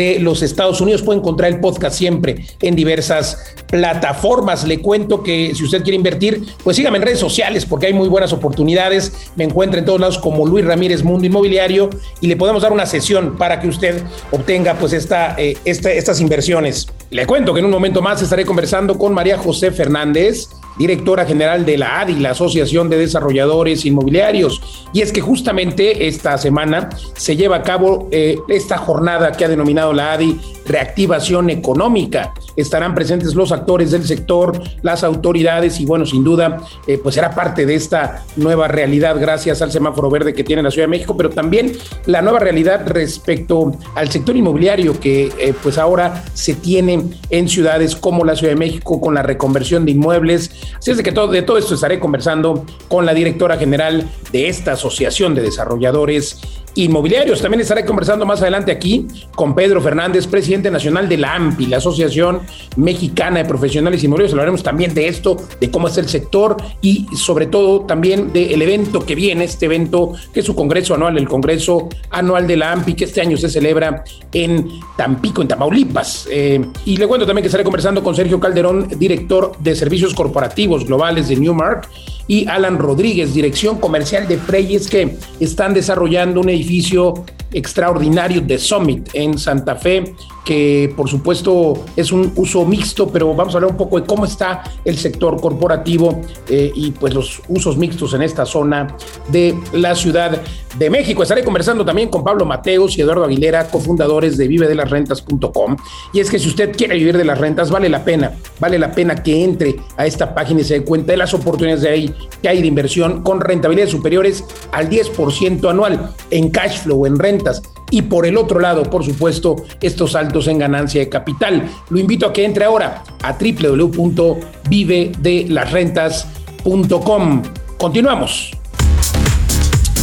de los Estados Unidos. Puede encontrar el podcast siempre en diversas plataformas. Le cuento que si usted quiere invertir, pues sígame en redes sociales porque hay muy buenas oportunidades. Me encuentra en todos lados como Luis Ramírez Mundo Inmobiliario y le podemos dar una sesión para que usted obtenga pues esta, eh, estas inversiones. Le cuento que en un momento más estaré conversando con María José Fernández directora general de la ADI, la Asociación de Desarrolladores Inmobiliarios. Y es que justamente esta semana se lleva a cabo eh, esta jornada que ha denominado la ADI reactivación económica. Estarán presentes los actores del sector, las autoridades y bueno, sin duda, eh, pues será parte de esta nueva realidad gracias al semáforo verde que tiene la Ciudad de México, pero también la nueva realidad respecto al sector inmobiliario que eh, pues ahora se tiene en ciudades como la Ciudad de México con la reconversión de inmuebles. Así es de que todo, de todo esto estaré conversando con la directora general de esta Asociación de Desarrolladores inmobiliarios. También estaré conversando más adelante aquí con Pedro Fernández, presidente nacional de la AMPI, la Asociación Mexicana de Profesionales Inmobiliarios. Hablaremos también de esto, de cómo es el sector y sobre todo también del evento que viene, este evento que es su congreso anual, el Congreso Anual de la AMPI, que este año se celebra en Tampico, en Tamaulipas. Eh, y le cuento también que estaré conversando con Sergio Calderón, director de Servicios Corporativos Globales de Newmark, y Alan Rodríguez, dirección comercial de Freyes, que están desarrollando un edificio extraordinario de Summit en Santa Fe, que por supuesto es un uso mixto, pero vamos a hablar un poco de cómo está el sector corporativo eh, y pues los usos mixtos en esta zona de la Ciudad de México. Estaré conversando también con Pablo Mateos y Eduardo Aguilera, cofundadores de vivedelasrentas.com. Y es que si usted quiere vivir de las rentas, vale la pena, vale la pena que entre a esta página y se dé cuenta de las oportunidades de ahí que hay de inversión con rentabilidades superiores al 10% anual en cash flow, en rentas. Y por el otro lado, por supuesto, estos en ganancia de capital. Lo invito a que entre ahora a www.vivedelasrentas.com. Continuamos.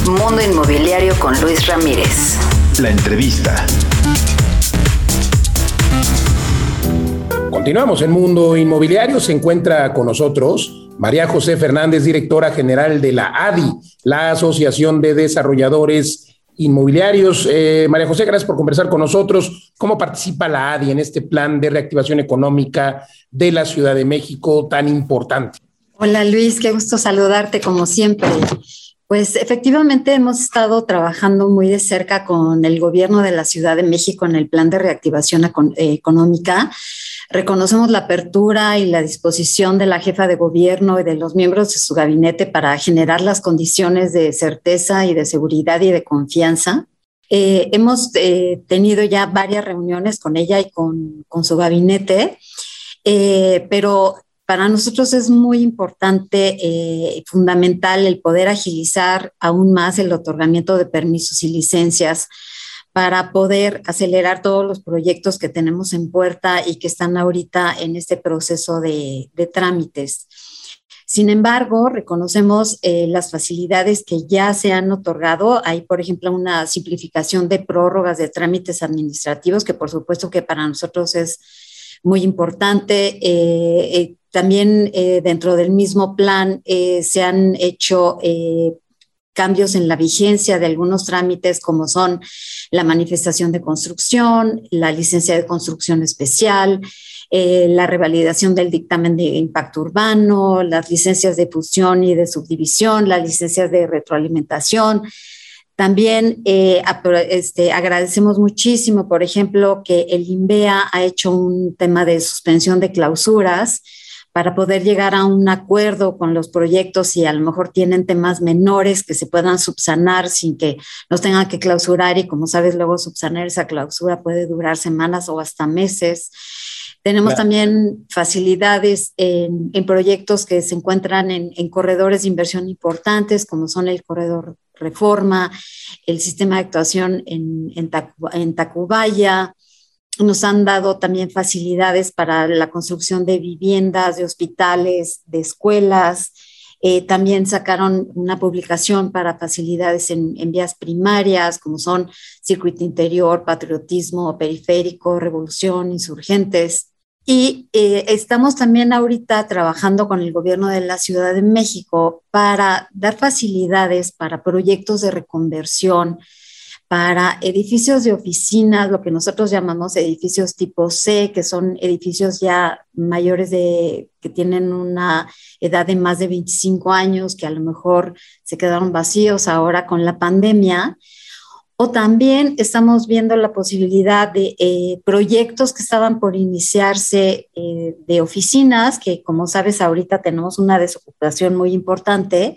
Mundo Inmobiliario con Luis Ramírez. La entrevista. Continuamos en Mundo Inmobiliario. Se encuentra con nosotros María José Fernández, directora general de la ADI, la Asociación de Desarrolladores Inmobiliarios. Eh, María José, gracias por conversar con nosotros. ¿Cómo participa la ADI en este plan de reactivación económica de la Ciudad de México tan importante? Hola Luis, qué gusto saludarte como siempre. Pues efectivamente hemos estado trabajando muy de cerca con el gobierno de la Ciudad de México en el plan de reactivación eh, económica. Reconocemos la apertura y la disposición de la jefa de gobierno y de los miembros de su gabinete para generar las condiciones de certeza y de seguridad y de confianza. Eh, hemos eh, tenido ya varias reuniones con ella y con, su gabinete, pero para nosotros es muy importante y eh, fundamental el poder agilizar aún más el otorgamiento de permisos y licencias para poder acelerar todos los proyectos que tenemos en puerta y que están ahorita en este proceso de, trámites. Sin embargo, reconocemos eh, las facilidades que ya se han otorgado. Hay, por ejemplo, una simplificación de prórrogas de trámites administrativos, que por supuesto que para nosotros es muy importante. Eh, también eh, dentro del mismo plan eh, se han hecho eh, cambios en la vigencia de algunos trámites como son la manifestación de construcción, la licencia de construcción especial, la revalidación del dictamen de impacto urbano, las licencias de fusión y de subdivisión, las licencias de retroalimentación. También este, agradecemos muchísimo, por ejemplo, que el INVEA ha hecho un tema de suspensión de clausuras para poder llegar a un acuerdo con los proyectos y a lo mejor tienen temas menores que se puedan subsanar sin que nos tengan que clausurar y como sabes, luego subsanar esa clausura puede durar semanas o hasta meses. Tenemos también facilidades en, proyectos que se encuentran en, corredores de inversión importantes, como son el corredor Reforma, el sistema de actuación en, en Tacubaya, nos han dado también facilidades para la construcción de viviendas, de hospitales, de escuelas. Eh, también sacaron una publicación para facilidades en, vías primarias, como son circuito interior, patriotismo, periférico, revolución, insurgentes. Y eh, estamos también ahorita trabajando con el gobierno de la Ciudad de México para dar facilidades para proyectos de reconversión, para edificios de oficinas, lo que nosotros llamamos edificios tipo C, que son edificios ya mayores de, que tienen una edad de más de 25 años, que a lo mejor se quedaron vacíos ahora con la pandemia. O también estamos viendo la posibilidad de eh, proyectos que estaban por iniciarse eh, de oficinas, que como sabes ahorita tenemos una desocupación muy importante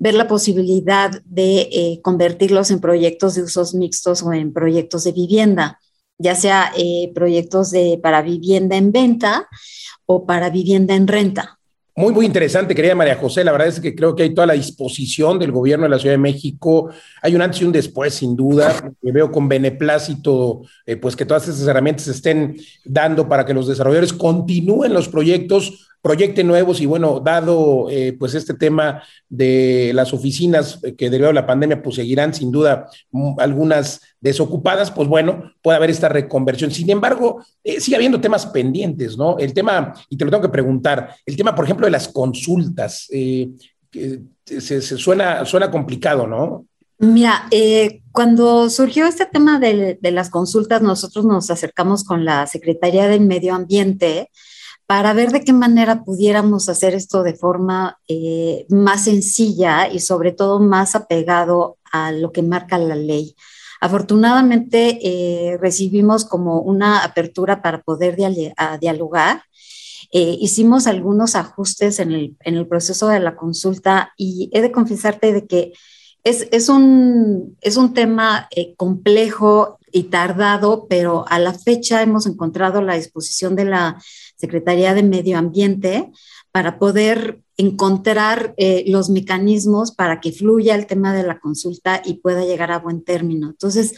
ver la posibilidad de eh, convertirlos en proyectos de usos mixtos o en proyectos de vivienda, ya sea eh, proyectos de, para vivienda en venta o para vivienda en renta. Muy, muy interesante, querida María José. La verdad es que creo que hay toda la disposición del gobierno de la Ciudad de México. Hay un antes y un después, sin duda. Me veo con beneplácito, eh, pues que todas estas herramientas se estén dando para que los desarrolladores continúen los proyectos proyecte nuevos y bueno, dado eh, pues este tema de las oficinas que debido a la pandemia pues seguirán sin duda mm, algunas desocupadas, pues bueno, puede haber esta reconversión. Sin embargo, eh, sigue habiendo temas pendientes, ¿no? El tema, y te lo tengo que preguntar, el tema, por ejemplo, de las consultas, eh, se, suena, suena complicado, ¿no? Mira, cuando surgió este tema de, de, las consultas, nosotros nos acercamos con la Secretaría del Medio Ambiente para ver de qué manera pudiéramos hacer esto de forma eh, más sencilla y sobre todo más apegado a lo que marca la ley. Afortunadamente eh, recibimos como una apertura para poder dialogar. Eh, hicimos algunos ajustes en el, proceso de la consulta y he de confesarte de que es, es, un, es un tema complejo y tardado, pero a la fecha hemos encontrado la disposición de la Secretaría de Medio Ambiente para poder encontrar eh, los mecanismos para que fluya el tema de la consulta y pueda llegar a buen término. Entonces,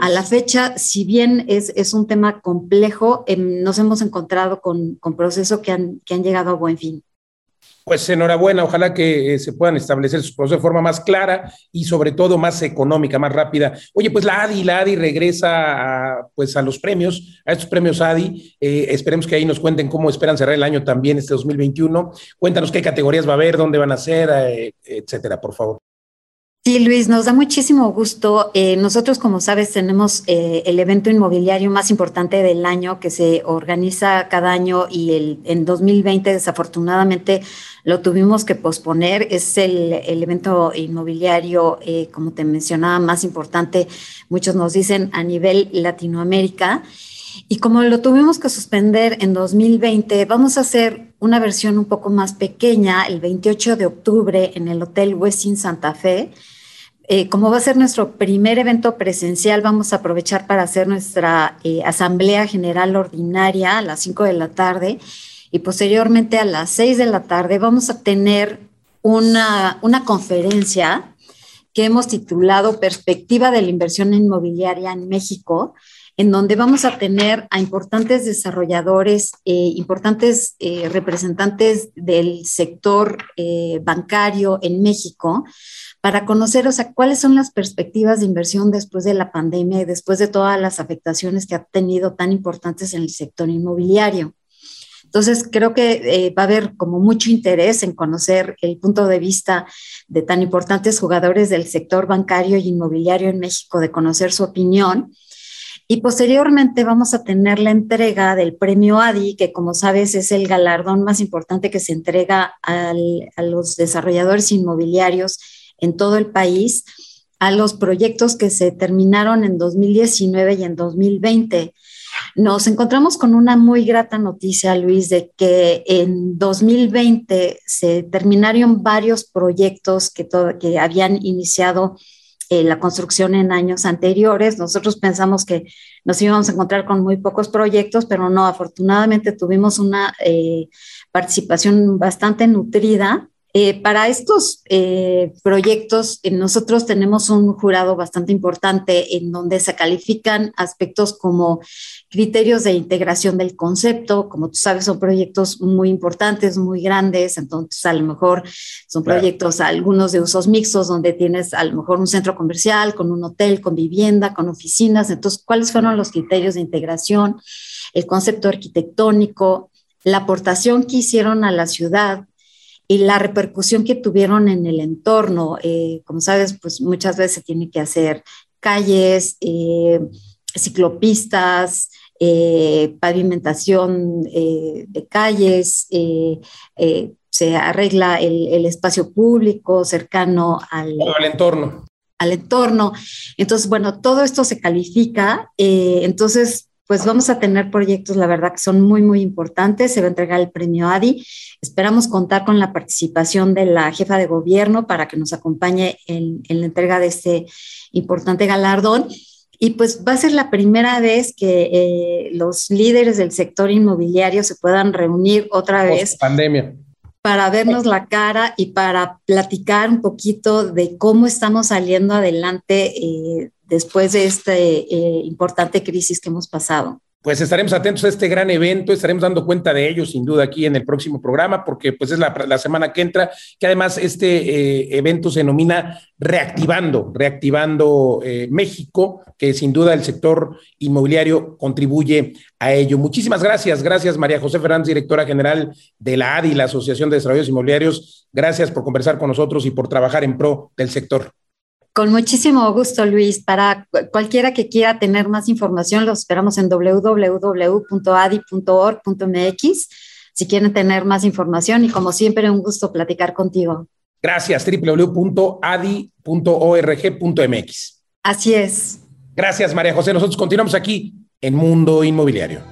a la fecha, si bien es, es un tema complejo, em, nos hemos encontrado con, con procesos que han, que han llegado a buen fin. Pues enhorabuena, ojalá que eh, se puedan establecer sus procesos de forma más clara y sobre todo más económica, más rápida. Oye, pues la ADI, la ADI regresa a, pues a los premios, a estos premios ADI. Eh, esperemos que ahí nos cuenten cómo esperan cerrar el año también, este 2021. Cuéntanos qué categorías va a haber, dónde van a ser, eh, etcétera, por favor. Sí, Luis, nos da muchísimo gusto. Eh, nosotros, como sabes, tenemos eh, el evento inmobiliario más importante del año que se organiza cada año y el, en 2020 desafortunadamente lo tuvimos que posponer. Es el, evento inmobiliario, eh, como te mencionaba, más importante, muchos nos dicen, a nivel Latinoamérica. Y como lo tuvimos que suspender en 2020, vamos a hacer una versión un poco más pequeña el 28 de octubre en el Hotel Westin Santa Fe eh, como va a ser nuestro primer evento presencial, vamos a aprovechar para hacer nuestra eh, Asamblea General Ordinaria a las 5 de la tarde y posteriormente a las 6 de la tarde vamos a tener una, una conferencia que hemos titulado Perspectiva de la Inversión Inmobiliaria en México, en donde vamos a tener a importantes desarrolladores, eh, importantes representantes del sector bancario en México, para conocer, o sea, cuáles son las perspectivas de inversión después de la pandemia y después de todas las afectaciones que ha tenido tan importantes en el sector inmobiliario. Entonces, creo que eh, va a haber como mucho interés en conocer el punto de vista de tan importantes jugadores del sector bancario y inmobiliario en México, de conocer su opinión. Y posteriormente vamos a tener la entrega del premio ADI, que como sabes es el galardón más importante que se entrega a los desarrolladores inmobiliarios en todo el país a los proyectos que se terminaron en 2019 y en 2020. Nos encontramos con una muy grata noticia, Luis, de que en 2020 se terminaron varios proyectos que, que habían iniciado eh, la construcción en años anteriores. Nosotros pensamos que nos íbamos a encontrar con muy pocos proyectos, pero no, afortunadamente tuvimos una eh, participación bastante nutrida eh, para estos eh, proyectos, eh, nosotros tenemos un jurado bastante importante en donde se califican aspectos como criterios de integración del concepto. Como tú sabes, son proyectos muy importantes, muy grandes, entonces a lo mejor son proyectos, algunos de usos mixtos, donde tienes a lo mejor un centro comercial con un hotel, con vivienda, con oficinas. Entonces, ¿cuáles fueron los criterios de integración? El concepto arquitectónico, la aportación que hicieron a la ciudad y la repercusión que tuvieron en el entorno. Eh, como sabes, pues muchas veces se tiene que hacer calles, eh, ciclopistas, eh, pavimentación de calles, se arregla el, espacio público cercano al, al entorno. Al entorno. Entonces, bueno, todo esto se califica. entonces, pues vamos a tener proyectos, la verdad, que son muy, muy importantes. Se va a entregar el premio ADI. Esperamos contar con la participación de la jefa de gobierno para que nos acompañe en, la entrega de este importante galardón. Y pues va a ser la primera vez que eh, los líderes del sector inmobiliario se puedan reunir otra vez. Pandemia. Para vernos la cara y para platicar un poquito de cómo estamos saliendo adelante eh, después de esta eh, importante crisis que hemos pasado. Pues estaremos atentos a este gran evento, estaremos dando cuenta de ello sin duda aquí en el próximo programa, porque pues es la, semana que entra, que además este eh, evento se denomina Reactivando, Reactivando eh, México, que sin duda el sector inmobiliario contribuye a ello. Muchísimas gracias, gracias María José Fernández, directora general de la ADI, la Asociación de Desarrollos Inmobiliarios. Gracias por conversar con nosotros y por trabajar en pro del sector. Con muchísimo gusto, Luis. Para cualquiera que quiera tener más información, los esperamos en www.adi.org.mx si quieren tener más información y como siempre, un gusto platicar contigo. Gracias, www.adi.org.mx. Así es. Gracias, María José. Nosotros continuamos aquí en Mundo Inmobiliario.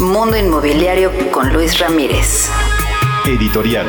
Mundo Inmobiliario con Luis Ramírez. Editorial.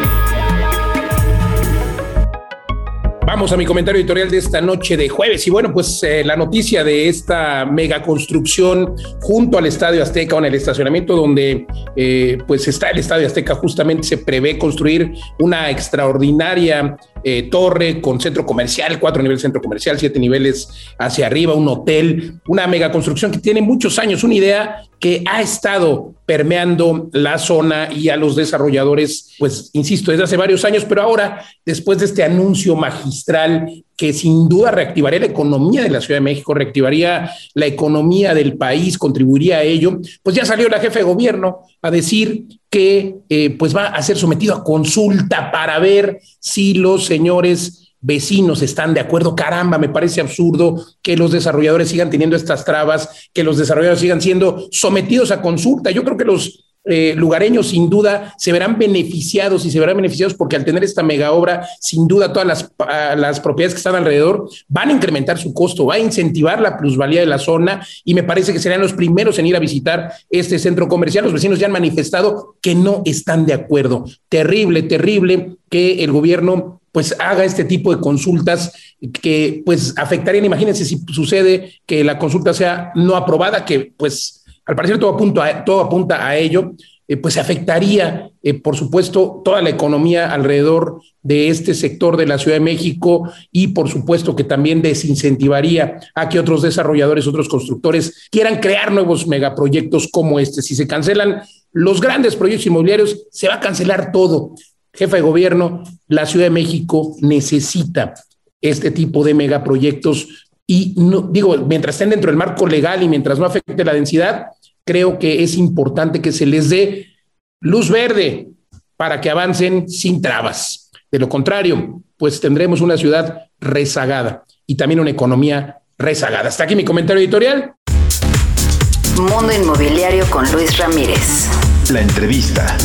Vamos a mi comentario editorial de esta noche de jueves. Y bueno, pues eh, la noticia de esta mega construcción junto al Estadio Azteca, o en el estacionamiento donde eh, pues está el Estadio Azteca, justamente se prevé construir una extraordinaria eh, torre con centro comercial, cuatro niveles centro comercial, siete niveles hacia arriba, un hotel, una mega construcción que tiene muchos años, una idea que ha estado permeando la zona y a los desarrolladores, pues insisto, desde hace varios años, pero ahora, después de este anuncio magistral que sin duda reactivaría la economía de la Ciudad de México, reactivaría la economía del país, contribuiría a ello, pues ya salió la jefe de gobierno a decir que eh, pues va a ser sometido a consulta para ver si los señores vecinos están de acuerdo. Caramba, me parece absurdo que los desarrolladores sigan teniendo estas trabas, que los desarrolladores sigan siendo sometidos a consulta. Yo creo que los eh, lugareños sin duda se verán beneficiados y se verán beneficiados porque al tener esta mega obra, sin duda todas las, las propiedades que están alrededor van a incrementar su costo, va a incentivar la plusvalía de la zona y me parece que serán los primeros en ir a visitar este centro comercial. Los vecinos ya han manifestado que no están de acuerdo. Terrible, terrible que el gobierno pues haga este tipo de consultas que pues afectarían, imagínense si sucede que la consulta sea no aprobada, que pues al parecer todo apunta a, todo apunta a ello, eh, pues afectaría, eh, por supuesto, toda la economía alrededor de este sector de la Ciudad de México y, por supuesto, que también desincentivaría a que otros desarrolladores, otros constructores quieran crear nuevos megaproyectos como este. Si se cancelan los grandes proyectos inmobiliarios, se va a cancelar todo. Jefa de gobierno, la Ciudad de México necesita este tipo de megaproyectos y no, digo, mientras estén dentro del marco legal y mientras no afecte la densidad, creo que es importante que se les dé luz verde para que avancen sin trabas. De lo contrario, pues tendremos una ciudad rezagada y también una economía rezagada. Hasta aquí mi comentario editorial. Mundo Inmobiliario con Luis Ramírez. La entrevista.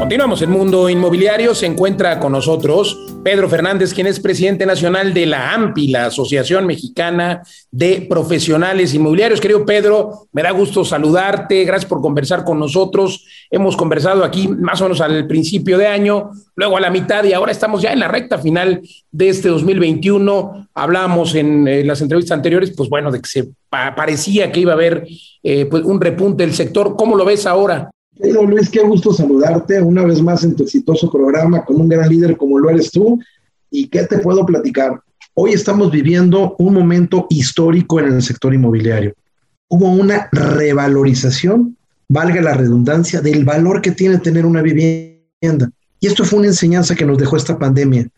Continuamos en Mundo Inmobiliario. Se encuentra con nosotros Pedro Fernández, quien es presidente nacional de la AMPI, la Asociación Mexicana de Profesionales Inmobiliarios. Querido Pedro, me da gusto saludarte. Gracias por conversar con nosotros. Hemos conversado aquí más o menos al principio de año, luego a la mitad y ahora estamos ya en la recta final de este 2021. Hablamos en, las entrevistas anteriores, pues bueno, de que se parecía que iba a haber eh, pues un repunte del sector. ¿Cómo lo ves ahora? Luis, qué gusto saludarte una vez más en tu exitoso programa con un gran líder como lo eres tú. ¿Y qué te puedo platicar? Hoy estamos viviendo un momento histórico en el sector inmobiliario. Hubo una revalorización, valga la redundancia, del valor que tiene tener una vivienda. Y esto fue una enseñanza que nos dejó esta pandemia.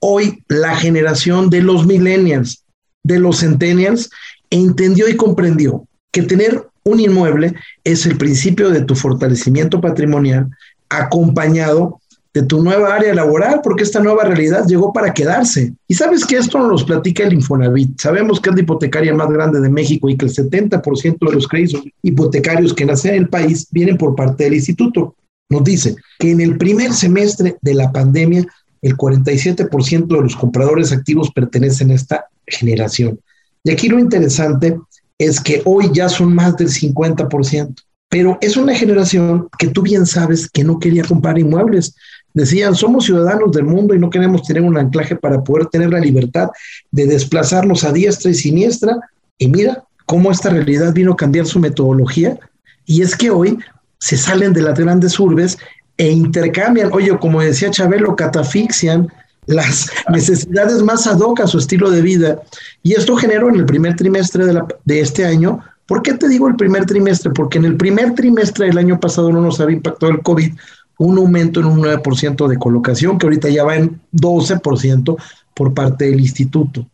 Hoy la generación de los millennials, de los centennials, entendió y comprendió que tener un inmueble es el principio de tu fortalecimiento patrimonial acompañado de tu nueva área laboral, porque esta nueva realidad llegó para quedarse. Y sabes que esto nos platica el Infonavit. Sabemos que es la hipotecaria más grande de México y que el 70% de los créditos hipotecarios que nacen en el país vienen por parte del instituto. Nos dice que en el primer semestre de la pandemia, el 47% de los compradores activos pertenecen a esta generación. Y aquí lo interesante es que hoy ya son más del 50%, pero es una generación que tú bien sabes que no quería comprar inmuebles. Decían, somos ciudadanos del mundo y no queremos tener un anclaje para poder tener la libertad de desplazarnos a diestra y siniestra. Y mira cómo esta realidad vino a cambiar su metodología. Y es que hoy se salen de las grandes urbes e intercambian, oye, como decía Chabelo, catafixian las necesidades más ad hoc a su estilo de vida. Y esto generó en el primer trimestre de, de, este año. ¿Por qué te digo el primer trimestre? Porque en el primer trimestre del año pasado no nos había impactado el COVID, un aumento en un 9% de colocación, que ahorita ya va en 12% por parte del instituto.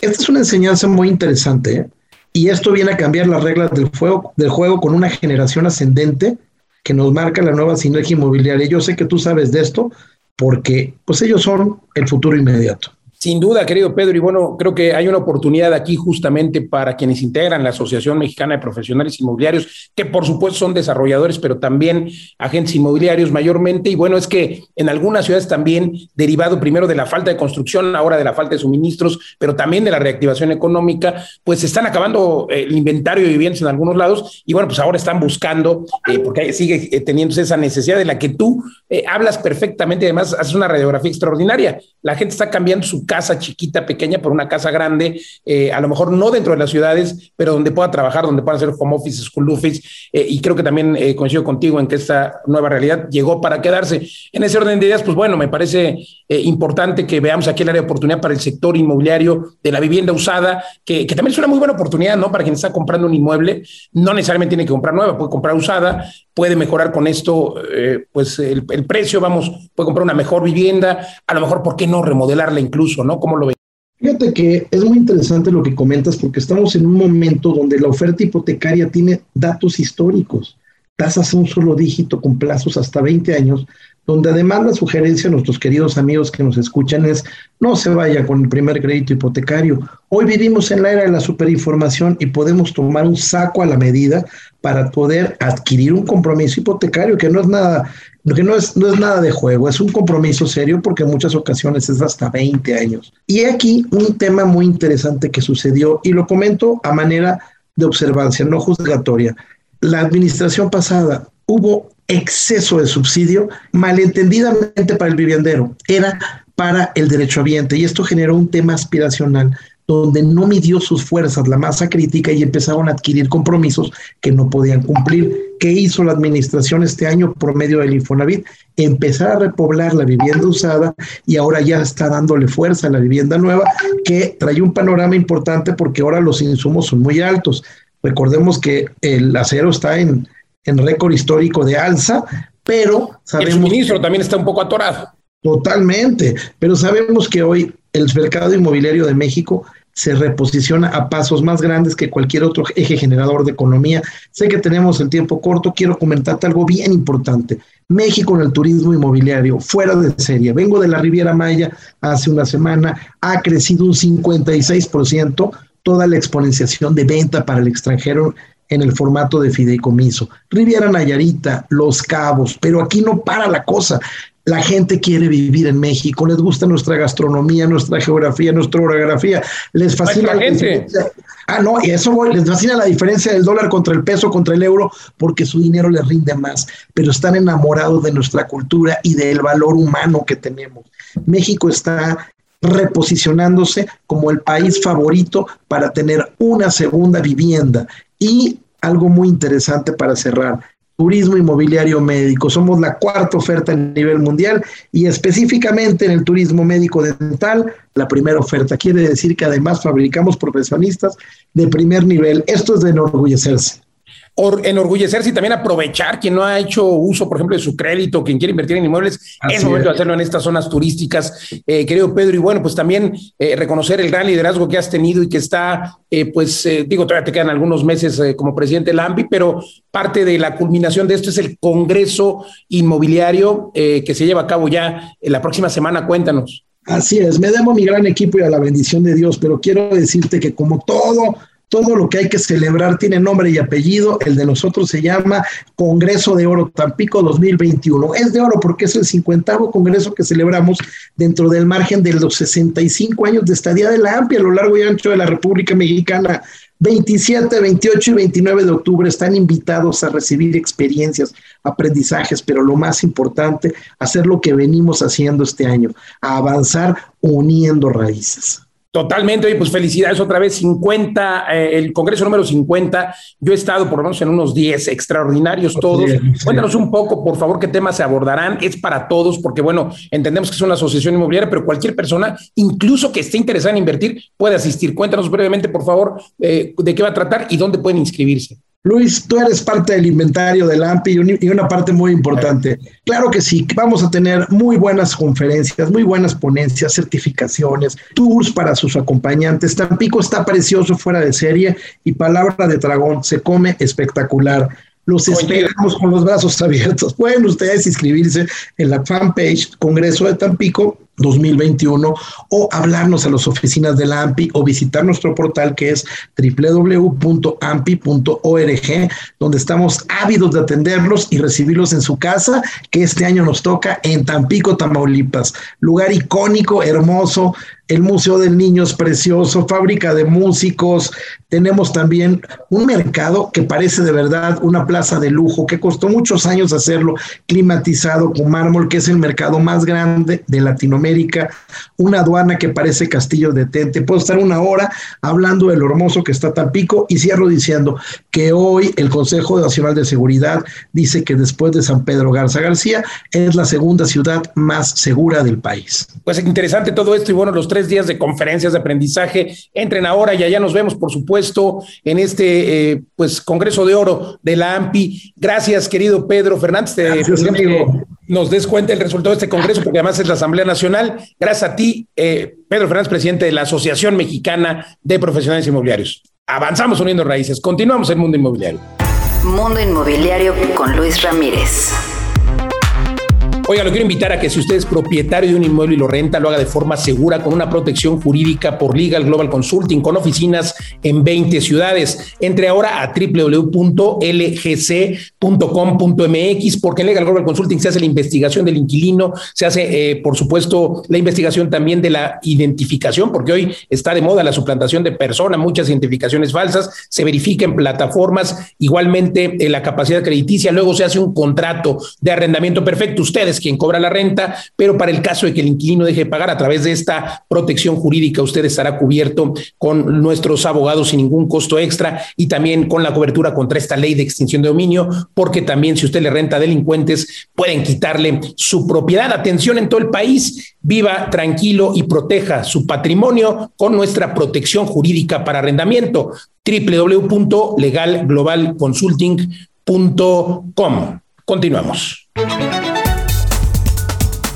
Esta es una enseñanza muy interesante, ¿eh? y esto viene a cambiar las reglas del juego, del juego con una generación ascendente que nos marca la nueva sinergia inmobiliaria. Yo sé que tú sabes de esto, porque pues ellos son el futuro inmediato. Sin duda, querido Pedro, y bueno, creo que hay una oportunidad aquí justamente para quienes integran la Asociación Mexicana de Profesionales Inmobiliarios, que por supuesto son desarrolladores, pero también agentes inmobiliarios mayormente. Y bueno, es que en algunas ciudades también, derivado primero de la falta de construcción, ahora de la falta de suministros, pero también de la reactivación económica, pues están acabando eh, el inventario de viviendas en algunos lados. Y bueno, pues ahora están buscando, eh, porque sigue eh, teniéndose esa necesidad de la que tú hablas perfectamente. Además, haces una radiografía extraordinaria. La gente está cambiando su casa chiquita, pequeña, por una casa grande, eh, a lo mejor no dentro de las ciudades, pero donde pueda trabajar, donde pueda hacer home office, school office, eh, y creo que también eh, coincido contigo en que esta nueva realidad llegó para quedarse. En ese orden de ideas, pues bueno, me parece importante que veamos aquí el área de oportunidad para el sector inmobiliario de la vivienda usada, que, también es una muy buena oportunidad, ¿no? Para quien está comprando un inmueble, no necesariamente tiene que comprar nueva, puede comprar usada, puede mejorar con esto, pues el, el precio, vamos, puede comprar una mejor vivienda, a lo mejor, ¿por qué no remodelarla incluso? ¿no? ¿Cómo lo ves? Fíjate que es muy interesante lo que comentas porque estamos en un momento donde la oferta hipotecaria tiene datos históricos, tasas a un solo dígito con plazos hasta 20 años, donde además la sugerencia a nuestros queridos amigos que nos escuchan es no se vaya con el primer crédito hipotecario. Hoy vivimos en la era de la superinformación y podemos tomar un saco a la medida para poder adquirir un compromiso hipotecario que no es nada que no es, no es nada de juego, es un compromiso serio porque en muchas ocasiones es hasta 20 años. Y aquí un tema muy interesante que sucedió y lo comento a manera de observancia, no juzgatoria. La administración pasada hubo exceso de subsidio malentendidamente para el viviendero, era para el derecho ambiente y esto generó un tema aspiracional donde no midió sus fuerzas la masa crítica y empezaron a adquirir compromisos que no podían cumplir. ¿Qué hizo la administración este año por medio del Infonavit? Empezar a repoblar la vivienda usada y ahora ya está dándole fuerza a la vivienda nueva, que trae un panorama importante porque ahora los insumos son muy altos. Recordemos que el acero está en, en récord histórico de alza, pero sabemos... El suministro también está un poco atorado. Totalmente, pero sabemos que hoy el mercado inmobiliario de México se reposiciona a pasos más grandes que cualquier otro eje generador de economía. Sé que tenemos el tiempo corto, quiero comentarte algo bien importante. México en el turismo inmobiliario, fuera de serie. Vengo de la Riviera Maya hace una semana, ha crecido un 56%, toda la exponenciación de venta para el extranjero en el formato de fideicomiso. Riviera Nayarita, Los Cabos, pero aquí no para la cosa. La gente quiere vivir en México, les gusta nuestra gastronomía, nuestra geografía, nuestra orografía, les fascina la gente. Ah, no, y eso voy, les fascina la diferencia del dólar contra el peso, contra el euro, porque su dinero les rinde más, pero están enamorados de nuestra cultura y del valor humano que tenemos. México está reposicionándose como el país favorito para tener una segunda vivienda. Y algo muy interesante para cerrar, turismo inmobiliario médico. Somos la cuarta oferta a nivel mundial y específicamente en el turismo médico dental, la primera oferta. Quiere decir que además fabricamos profesionistas de primer nivel. Esto es de enorgullecerse enorgullecerse y también aprovechar quien no ha hecho uso, por ejemplo, de su crédito, quien quiere invertir en inmuebles, es momento de hacerlo en estas zonas turísticas, eh, querido Pedro. Y bueno, pues también eh, reconocer el gran liderazgo que has tenido y que está, eh, pues digo, todavía te quedan algunos meses como presidente de la AMPI, pero parte de la culminación de esto es el Congreso Inmobiliario que se lleva a cabo ya la próxima semana. Cuéntanos. Así es, me debo a mi gran equipo y a la bendición de Dios, pero quiero decirte que como todo todo lo que hay que celebrar tiene nombre y apellido. El de nosotros se llama Congreso de Oro Tampico 2021. Es de oro porque es el 50 congreso que celebramos dentro del margen de los 65 años de estadía de la AMPI a lo largo y ancho de la República Mexicana. 27, 28 y 29 de octubre están invitados a recibir experiencias, aprendizajes, pero lo más importante, hacer lo que venimos haciendo este año, avanzar uniendo raíces. Totalmente, oye, pues felicidades otra vez, 50, eh, el Congreso número 50, yo he estado por lo menos en unos 10 extraordinarios todos. Cuéntanos un poco, por favor, qué temas se abordarán, es para todos, porque bueno, entendemos que es una asociación inmobiliaria, pero cualquier persona, incluso que esté interesada en invertir, puede asistir. Cuéntanos brevemente, por favor, eh, de qué va a tratar y dónde pueden inscribirse. Luis, tú eres parte del inventario del AMPI y una parte muy importante. Claro que sí, vamos a tener muy buenas conferencias, muy buenas ponencias, certificaciones, tours para sus acompañantes. Tampico está precioso fuera de serie y palabra de dragón, se come espectacular. Los esperamos con los brazos abiertos. Pueden ustedes inscribirse en la fanpage Congreso de Tampico 2021 o hablarnos a las oficinas de la AMPI o visitar nuestro portal que es www.ampi.org, donde estamos ávidos de atenderlos y recibirlos en su casa, que este año nos toca en Tampico, Tamaulipas, lugar icónico, hermoso, el Museo del Niño es precioso, fábrica de músicos, tenemos también un mercado que parece de verdad una plaza de lujo, que costó muchos años hacerlo, climatizado con mármol, que es el mercado más grande de Latinoamérica, una aduana que parece castillo de tente. Puedo estar una hora hablando de lo hermoso que está Tampico y cierro diciendo que hoy el Consejo Nacional de Seguridad dice que después de San Pedro Garza García es la segunda ciudad más segura del país. Pues interesante todo esto y bueno, los tres días de conferencias de aprendizaje. Entren ahora y allá nos vemos, por supuesto, en este eh, pues Congreso de Oro de la AMPI. Gracias, querido Pedro Fernández. nos des cuenta el resultado de este Congreso, porque además es la Asamblea Nacional. Gracias a ti, eh, Pedro Fernández, presidente de la Asociación Mexicana de Profesionales Inmobiliarios. Avanzamos uniendo raíces. Continuamos el mundo inmobiliario. Mundo Inmobiliario con Luis Ramírez. Oiga, lo quiero invitar a que si usted es propietario de un inmueble y lo renta, lo haga de forma segura con una protección jurídica por Legal Global Consulting con oficinas en 20 ciudades. Entre ahora a www.lgc.com.mx porque en Legal Global Consulting se hace la investigación del inquilino, se hace, eh, por supuesto, la investigación también de la identificación, porque hoy está de moda la suplantación de personas, muchas identificaciones falsas, se verifica en plataformas, igualmente en la capacidad crediticia, luego se hace un contrato de arrendamiento perfecto. Ustedes quien cobra la renta, pero para el caso de que el inquilino deje de pagar a través de esta protección jurídica, usted estará cubierto con nuestros abogados sin ningún costo extra y también con la cobertura contra esta ley de extinción de dominio, porque también si usted le renta a delincuentes, pueden quitarle su propiedad. Atención en todo el país, viva tranquilo y proteja su patrimonio con nuestra protección jurídica para arrendamiento www.legalglobalconsulting.com. Continuamos.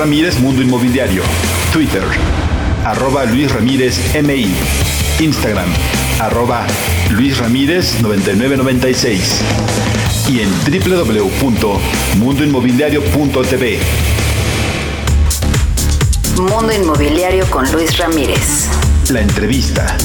Ramírez Mundo Inmobiliario. Twitter, arroba Luis Ramírez MI. Instagram, arroba Luis Ramírez 9996. Y en www.mundoinmobiliario.tv. Mundo Inmobiliario con Luis Ramírez. La entrevista.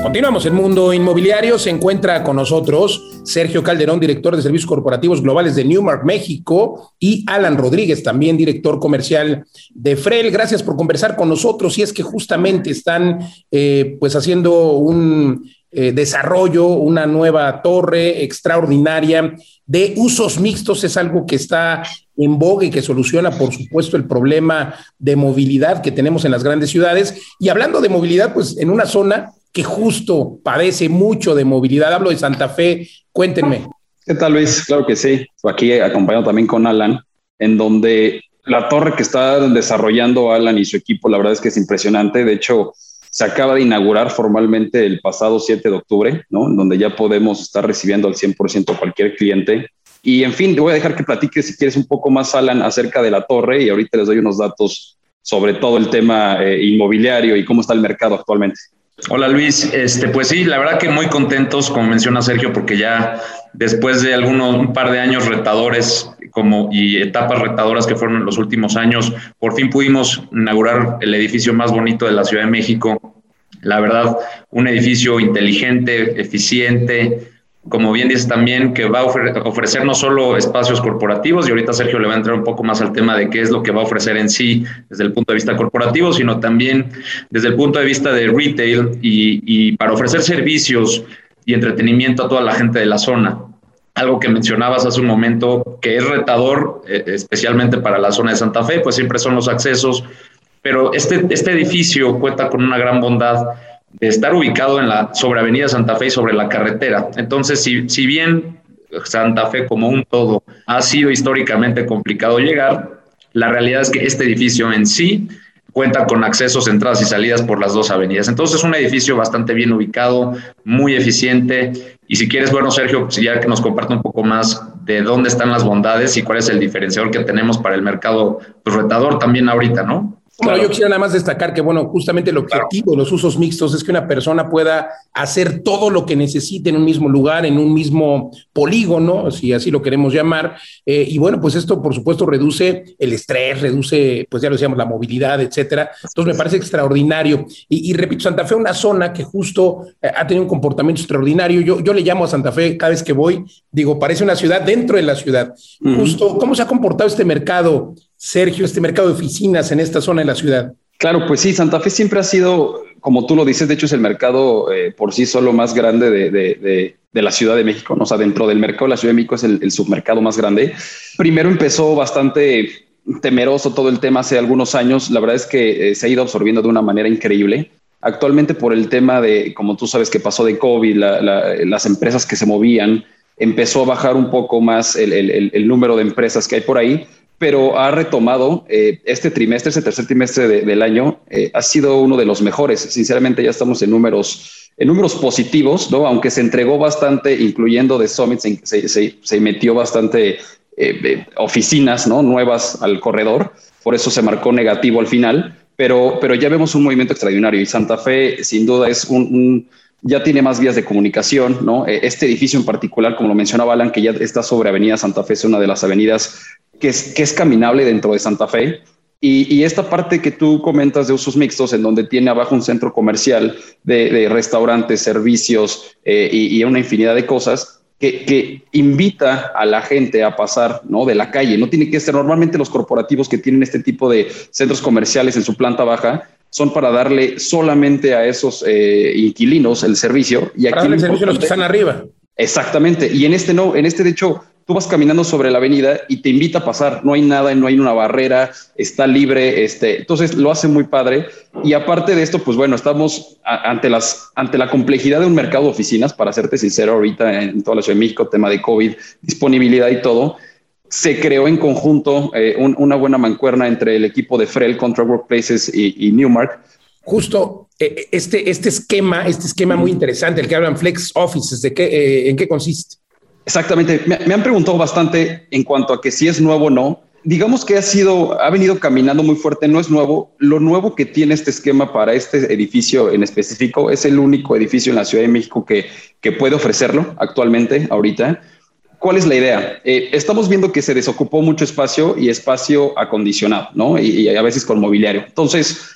Continuamos en Mundo Inmobiliario. Se encuentra con nosotros Sergio Calderón, director de Servicios Corporativos Globales de Newmark, México, y Alan Rodríguez, también director comercial de Frel. Gracias por conversar con nosotros. Y es que justamente están eh, pues haciendo un eh, desarrollo, una nueva torre extraordinaria de usos mixtos. Es algo que está en boga y que soluciona, por supuesto, el problema de movilidad que tenemos en las grandes ciudades. Y hablando de movilidad, pues en una zona que justo padece mucho de movilidad. Hablo de Santa Fe. Cuéntenme. ¿Qué tal, Luis? Claro que sí. Aquí acompañado también con Alan, en donde la torre que está desarrollando Alan y su equipo, la verdad es que es impresionante. De hecho, se acaba de inaugurar formalmente el pasado 7 de octubre, ¿no? En donde ya podemos estar recibiendo al 100% cualquier cliente. Y en fin, te voy a dejar que platiques si quieres un poco más, Alan, acerca de la torre y ahorita les doy unos datos sobre todo el tema eh, inmobiliario y cómo está el mercado actualmente. Hola Luis, este, pues sí, la verdad que muy contentos, como menciona Sergio, porque ya después de algunos un par de años retadores como y etapas retadoras que fueron en los últimos años, por fin pudimos inaugurar el edificio más bonito de la Ciudad de México. La verdad, un edificio inteligente, eficiente, como bien dices también, que va a ofrecer no solo espacios corporativos, y ahorita Sergio le va a entrar un poco más al tema de qué es lo que va a ofrecer en sí desde el punto de vista corporativo, sino también desde el punto de vista de retail y, para ofrecer servicios y entretenimiento a toda la gente de la zona. Algo que mencionabas hace un momento, que es retador, eh, especialmente para la zona de Santa Fe, pues siempre son los accesos, pero este, este edificio cuenta con una gran bondad de estar ubicado en la, sobre Avenida Santa Fe y sobre la carretera. Entonces, si, si bien Santa Fe como un todo ha sido históricamente complicado llegar, la realidad es que este edificio en sí cuenta con accesos, entradas y salidas por las dos avenidas. Entonces, es un edificio bastante bien ubicado, muy eficiente. Y si quieres, bueno, Sergio, pues ya que nos comparte un poco más de dónde están las bondades y cuál es el diferenciador que tenemos para el mercado pues, retador también ahorita, ¿no? Bueno, yo quisiera nada más destacar que, bueno, justamente el objetivo de los usos mixtos es que una persona pueda hacer todo lo que necesite en un mismo lugar, en un mismo polígono, si así lo queremos llamar. Eh, y bueno, pues esto, por supuesto, reduce el estrés, reduce, pues ya lo decíamos, la movilidad, etcétera. Entonces me parece extraordinario. Y, repito, Santa Fe, una zona que justo eh, ha tenido un comportamiento extraordinario. Yo, yo le llamo a Santa Fe cada vez que voy, digo, parece una ciudad dentro de la ciudad. Justo, ¿cómo se ha comportado este mercado? Sergio, este mercado de oficinas en esta zona de la ciudad? Claro, pues sí, Santa Fe siempre ha sido, como tú lo dices, de hecho es el mercado eh, por sí solo más grande de, la Ciudad de México, ¿no? o sea, dentro del mercado de la Ciudad de México es el, submercado más grande. Primero empezó bastante temeroso todo el tema hace algunos años, la verdad es que eh, se ha ido absorbiendo de una manera increíble. Actualmente por el tema de, como tú sabes que pasó de COVID, las empresas que se movían, empezó a bajar un poco más el número de empresas que hay por ahí, pero ha retomado eh, este trimestre, este tercer trimestre del año, eh, ha sido uno de los mejores. Sinceramente, ya estamos en números, en números positivos, ¿no? Aunque se entregó bastante, incluyendo de Summit, se, metió bastante eh, oficinas, ¿no? Nuevas al corredor. Por eso se marcó negativo al final. Pero, pero ya vemos un movimiento extraordinario y Santa Fe, sin duda, es un, ya tiene más vías de comunicación, ¿no? Este edificio en particular, como lo mencionaba Alan, que ya está sobre Avenida Santa Fe, es una de las avenidas que es, que es caminable dentro de Santa Fe. Y, esta parte que tú comentas de usos mixtos, en donde tiene abajo un centro comercial de, restaurantes, servicios eh, y, una infinidad de cosas, que, invita a la gente a pasar ¿no? de la calle. No tiene que ser normalmente los corporativos que tienen este tipo de centros comerciales en su planta baja son para darle solamente a esos eh, inquilinos el servicio. Y aquí darle el servicio a los que están arriba. Exactamente. Y en este no, en este de hecho tú vas caminando sobre la avenida y te invita a pasar, no hay nada, no hay una barrera, está libre, este, entonces lo hace muy padre. Y aparte de esto, pues bueno, estamos ante, las, ante la complejidad de un mercado de oficinas, para serte sincero, ahorita en toda la Ciudad de México, tema de COVID, disponibilidad y todo, se creó en conjunto eh, una buena mancuerna entre el equipo de Frel, Contra Workplaces y, Newmark. Justo eh, este, este esquema, este esquema muy interesante, el que hablan Flex Offices, ¿de qué, eh, ¿en qué consiste? Exactamente. Me, han preguntado bastante en cuanto a que si es nuevo o no. Digamos que ha sido, ha venido caminando muy fuerte, no es nuevo. Lo nuevo que tiene este esquema para este edificio en específico es el único edificio en la Ciudad de México que, que puede ofrecerlo actualmente, ahorita. ¿Cuál es la idea? Eh, estamos viendo que se desocupó mucho espacio y espacio acondicionado, ¿no? Y, y, a veces con mobiliario. Entonces,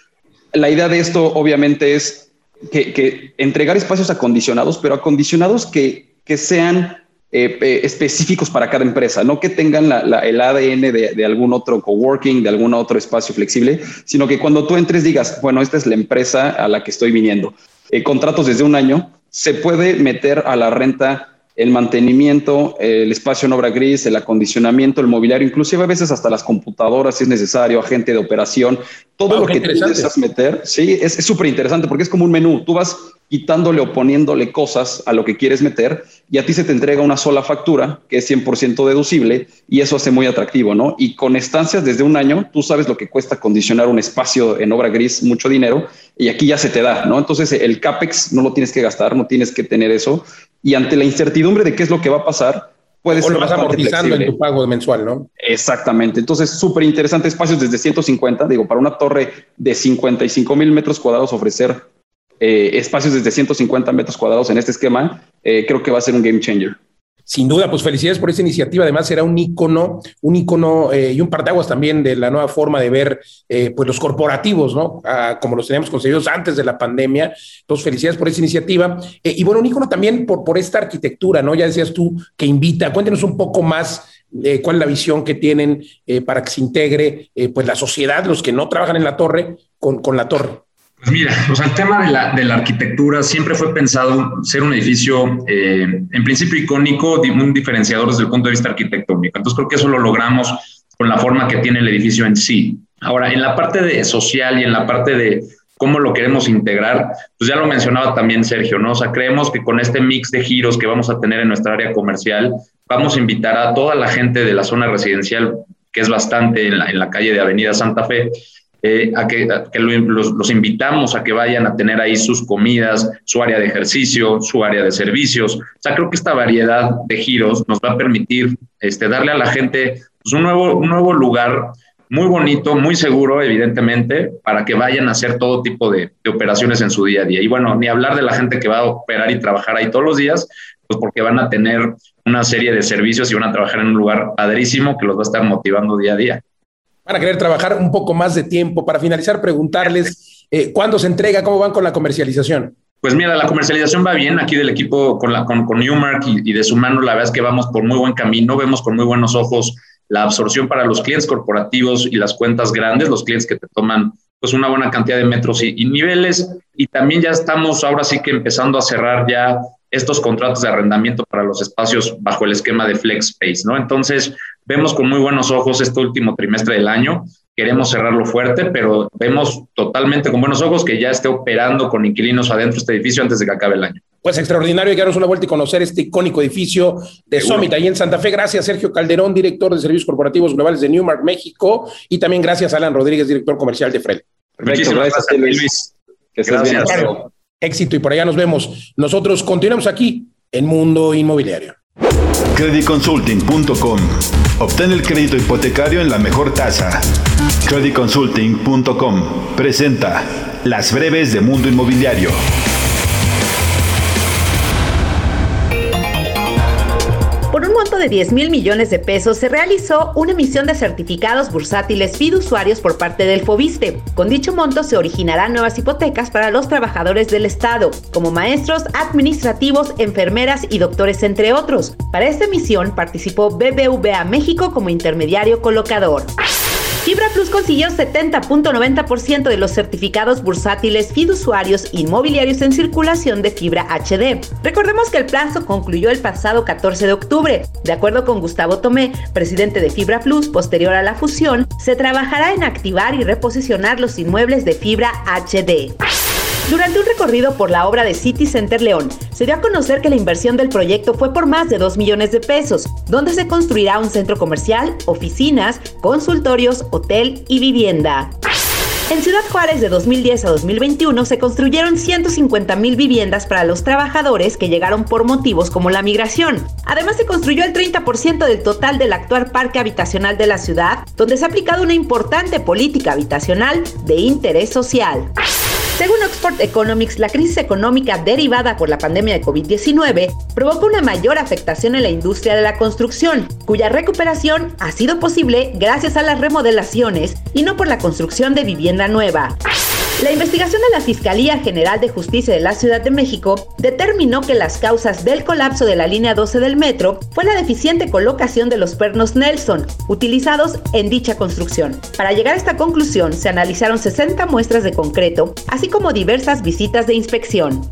la idea de esto obviamente es que, que entregar espacios acondicionados, pero acondicionados que, que sean eh, eh, específicos para cada empresa, no que tengan el ADN de, algún otro coworking, de algún otro espacio flexible, sino que cuando tú entres digas, bueno, esta es la empresa a la que estoy viniendo. Eh, contratos desde un año, se puede meter a la renta el mantenimiento, el espacio en obra gris, el acondicionamiento, el mobiliario, inclusive a veces hasta las computadoras si es necesario, agente de operación, todo lo que tú necesitas meter, sí, es súper interesante porque es como un menú. Tú vas quitándole o poniéndole cosas a lo que quieres meter y a ti se te entrega una sola factura que es 100% deducible y eso hace muy atractivo, ¿no? Y con estancias desde un año, tú sabes lo que cuesta condicionar un espacio en obra gris, mucho dinero, y aquí ya se te da, ¿no? Entonces el CAPEX no lo tienes que gastar, no tienes que tener eso y ante la incertidumbre de qué es lo que va a pasar, puedes o lo vas amortizando en tu pago mensual, ¿no? Exactamente. Entonces, súper interesante. Espacios desde 150, digo, para una torre de 55 mil metros cuadrados ofrecer eh, espacios desde 150 metros cuadrados en este esquema, eh, creo que va a ser un game changer. Sin duda, pues felicidades por esta iniciativa. Además, será un icono, un icono eh, y un partaguas también de la nueva forma de ver pues los corporativos, ¿no? Ah, como los teníamos concebidos antes de la pandemia. Entonces, felicidades por esta iniciativa. y bueno, un icono también por, por esta arquitectura, ¿no? Ya decías tú que invita. Cuéntenos un poco más cuál es la visión que tienen para que se integre pues la sociedad, los que no trabajan en la torre, con, con la torre. Pues mira, o sea, el tema de la, arquitectura siempre fue pensado ser un edificio, eh, en principio icónico, un diferenciador desde el punto de vista arquitectónico. Entonces creo que eso lo logramos con la forma que tiene el edificio en sí. Ahora, en la parte de social y en la parte de cómo lo queremos integrar, pues ya lo mencionaba también Sergio, ¿no? O sea, creemos que con este mix de giros que vamos a tener en nuestra área comercial, vamos a invitar a toda la gente de la zona residencial, que es bastante en la calle de Avenida Santa Fe, eh, a que, los, invitamos a que vayan a tener ahí sus comidas, su área de ejercicio, su área de servicios. O sea, creo que esta variedad de giros nos va a permitir este, darle a la gente pues, un, nuevo, un nuevo lugar muy bonito, muy seguro, evidentemente, para que vayan a hacer todo tipo de, de, operaciones en su día a día. Y bueno, ni hablar de la gente que va a operar y trabajar ahí todos los días, pues porque van a tener una serie de servicios y van a trabajar en un lugar padrísimo que los va a estar motivando día a día van a querer trabajar un poco más de tiempo. Para finalizar, preguntarles eh, cuándo se entrega, cómo van con la comercialización. Pues mira, la comercialización va bien aquí del equipo con, Newmark y, de su mano. La verdad es que vamos por muy buen camino, vemos con muy buenos ojos la absorción para los clientes corporativos y las cuentas grandes, los clientes que te toman pues una buena cantidad de metros y, y niveles. Y también ya estamos ahora sí que empezando a cerrar ya estos contratos de arrendamiento para los espacios bajo el esquema de Flex Space, ¿no? Entonces, vemos con muy buenos ojos este último trimestre del año. Queremos cerrarlo fuerte, pero vemos totalmente con buenos ojos que ya esté operando con inquilinos adentro este edificio antes de que acabe el año. Pues extraordinario que una vuelta y conocer este icónico edificio de Summit ahí en Santa Fe. Gracias, Sergio Calderón, director de Servicios Corporativos Globales de Newmark, México. Y también gracias, Alan Rodríguez, director comercial de Frel. Muchísimas gracias, Luis. Que gracias. Éxito y por allá nos vemos. Nosotros continuamos aquí en Mundo Inmobiliario. Creditconsulting.com. Obtén el crédito hipotecario en la mejor tasa. Creditconsulting.com presenta Las breves de Mundo Inmobiliario. De 10 mil millones de pesos se realizó una emisión de certificados bursátiles fiduciarios por parte del FOBISTE. Con dicho monto se originarán nuevas hipotecas para los trabajadores del Estado, como maestros, administrativos, enfermeras y doctores, entre otros. Para esta emisión participó BBVA México como intermediario colocador. Fibra Plus consiguió 70.90% de los certificados bursátiles fiduciarios inmobiliarios en circulación de fibra HD. Recordemos que el plazo concluyó el pasado 14 de octubre. De acuerdo con Gustavo Tomé, presidente de Fibra Plus, posterior a la fusión, se trabajará en activar y reposicionar los inmuebles de fibra HD. Durante un recorrido por la obra de City Center León, se dio a conocer que la inversión del proyecto fue por más de 2 millones de pesos, donde se construirá un centro comercial, oficinas, consultorios, hotel y vivienda. En Ciudad Juárez de 2010 a 2021 se construyeron 150 mil viviendas para los trabajadores que llegaron por motivos como la migración. Además se construyó el 30% del total del actual parque habitacional de la ciudad, donde se ha aplicado una importante política habitacional de interés social. Según Oxford Economics, la crisis económica derivada por la pandemia de COVID-19 provocó una mayor afectación en la industria de la construcción, cuya recuperación ha sido posible gracias a las remodelaciones y no por la construcción de vivienda nueva. La investigación de la Fiscalía General de Justicia de la Ciudad de México determinó que las causas del colapso de la línea 12 del metro fue la deficiente colocación de los pernos Nelson utilizados en dicha construcción. Para llegar a esta conclusión se analizaron 60 muestras de concreto, así como diversas visitas de inspección.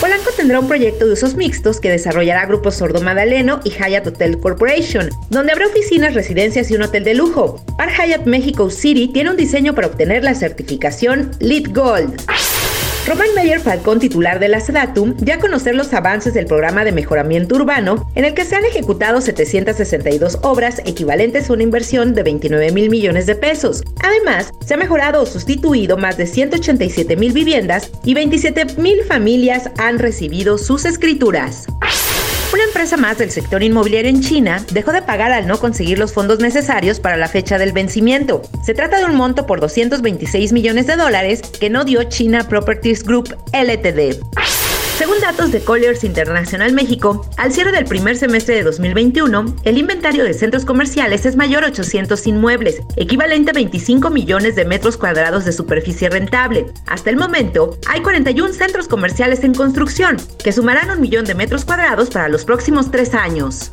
Polanco tendrá un proyecto de usos mixtos que desarrollará Grupo Sordo Madaleno y Hyatt Hotel Corporation, donde habrá oficinas, residencias y un hotel de lujo. Par Hyatt Mexico City tiene un diseño para obtener la certificación LEED Gold. Román Meyer Falcón, titular de la SEDATUM, ya a conocer los avances del programa de mejoramiento urbano, en el que se han ejecutado 762 obras equivalentes a una inversión de 29 mil millones de pesos. Además, se ha mejorado o sustituido más de 187 mil viviendas y 27 mil familias han recibido sus escrituras. Una empresa más del sector inmobiliario en China dejó de pagar al no conseguir los fondos necesarios para la fecha del vencimiento. Se trata de un monto por 226 millones de dólares que no dio China Properties Group LTD. Según datos de Colliers Internacional México, al cierre del primer semestre de 2021, el inventario de centros comerciales es mayor a 800 inmuebles, equivalente a 25 millones de metros cuadrados de superficie rentable. Hasta el momento, hay 41 centros comerciales en construcción, que sumarán un millón de metros cuadrados para los próximos tres años.